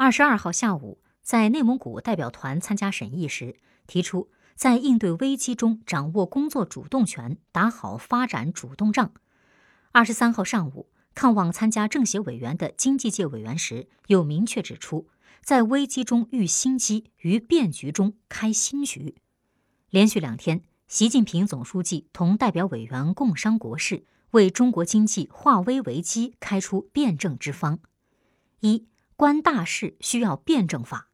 二十二号下午，在内蒙古代表团参加审议时，提出在应对危机中掌握工作主动权，打好发展主动仗。二十三号上午，看望参加政协委员的经济界委员时，又明确指出，在危机中遇新机，于变局中开新局。连续两天，习近平总书记同代表委员共商国事，为中国经济化危为机开出辩证之方。一观大势需要辩证法。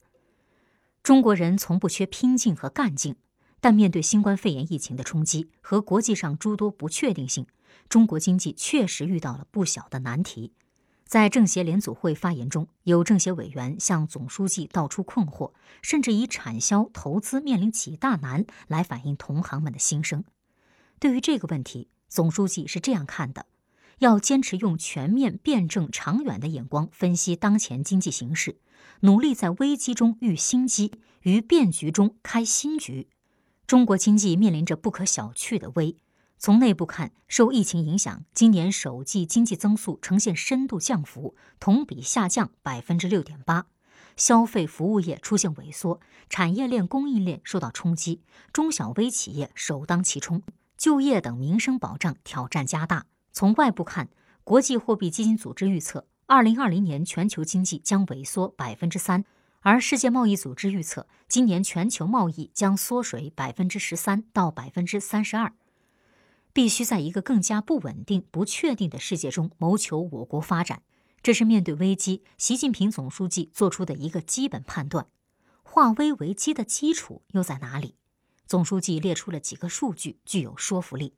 中国人从不缺拼劲和干劲，但面对新冠肺炎疫情的冲击和国际上诸多不确定性，中国经济确实遇到了不小的难题。在政协联组会发言中，有政协委员向总书记道出困惑，甚至以产销投资面临几大难来反映同行们的心声。对于这个问题，总书记是这样看的。要坚持用全面、辩证、长远的眼光分析当前经济形势，努力在危机中遇新机，于变局中开新局。中国经济面临着不可小觑的危。从内部看，受疫情影响，今年首季经济增速呈现深度降幅，同比下降百分之六点八。消费服务业出现萎缩，产业链、供应链受到冲击，中小微企业首当其冲，就业等民生保障挑战加大。从外部看，国际货币基金组织预测，二零二零年全球经济将萎缩百分之三，而世界贸易组织预测，今年全球贸易将缩水百分之十三到百分之三十二。必须在一个更加不稳定、不确定的世界中谋求我国发展，这是面对危机，习近平总书记做出的一个基本判断。化危为机的基础又在哪里？总书记列出了几个数据，具有说服力。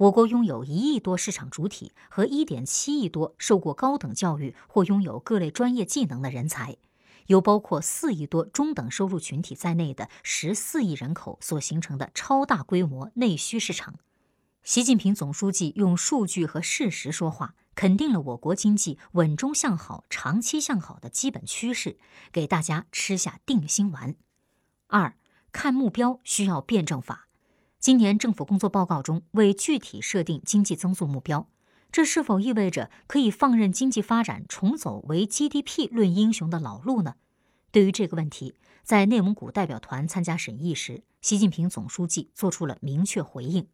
我国拥有一亿多市场主体和一点七亿多受过高等教育或拥有各类专业技能的人才，有包括四亿多中等收入群体在内的十四亿人口所形成的超大规模内需市场。习近平总书记用数据和事实说话，肯定了我国经济稳中向好、长期向好的基本趋势，给大家吃下定心丸。二，看目标需要辩证法。今年政府工作报告中为具体设定经济增速目标，这是否意味着可以放任经济发展重走为 GDP 论英雄的老路呢？对于这个问题，在内蒙古代表团参加审议时，习近平总书记作出了明确回应：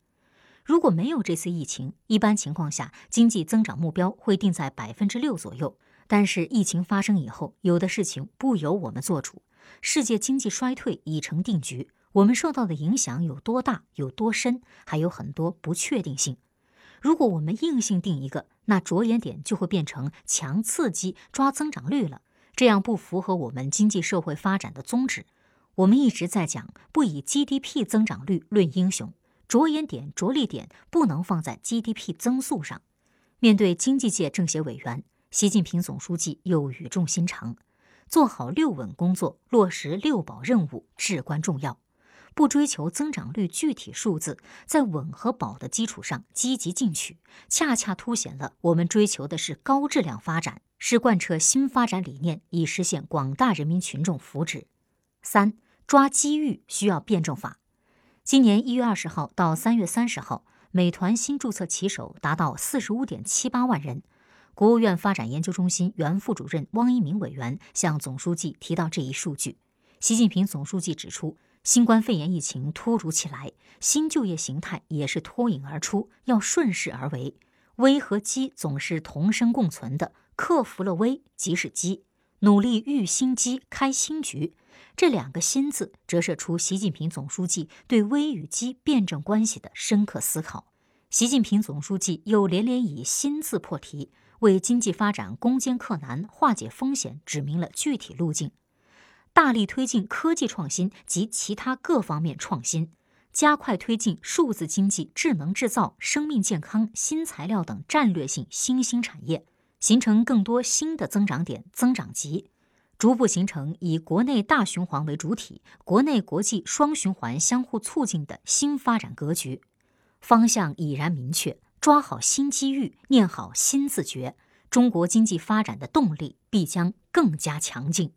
如果没有这次疫情，一般情况下经济增长目标会定在百分之六左右。但是疫情发生以后，有的事情不由我们做主，世界经济衰退已成定局。我们受到的影响有多大、有多深，还有很多不确定性。如果我们硬性定一个，那着眼点就会变成强刺激、抓增长率了，这样不符合我们经济社会发展的宗旨。我们一直在讲，不以 GDP 增长率论英雄，着眼点、着力点不能放在 GDP 增速上。面对经济界政协委员，习近平总书记又语重心长：做好六稳工作，落实六保任务至关重要。不追求增长率具体数字，在稳和保的基础上积极进取，恰恰凸显了我们追求的是高质量发展，是贯彻新发展理念，以实现广大人民群众福祉。三抓机遇需要辩证法。今年一月二十号到三月三十号，美团新注册骑手达到四十五点七八万人。国务院发展研究中心原副主任汪一鸣委员向总书记提到这一数据，习近平总书记指出。新冠肺炎疫情突如其来，新就业形态也是脱颖而出，要顺势而为。危和机总是同生共存的，克服了危即是机，努力遇新机开新局。这两个“新”字折射出习近平总书记对危与机辩证关系的深刻思考。习近平总书记又连连以“新”字破题，为经济发展攻坚克难、化解风险指明了具体路径。大力推进科技创新及其他各方面创新，加快推进数字经济、智能制造、生命健康、新材料等战略性新兴产业，形成更多新的增长点、增长极，逐步形成以国内大循环为主体、国内国际双循环相互促进的新发展格局。方向已然明确，抓好新机遇，念好新自觉，中国经济发展的动力必将更加强劲。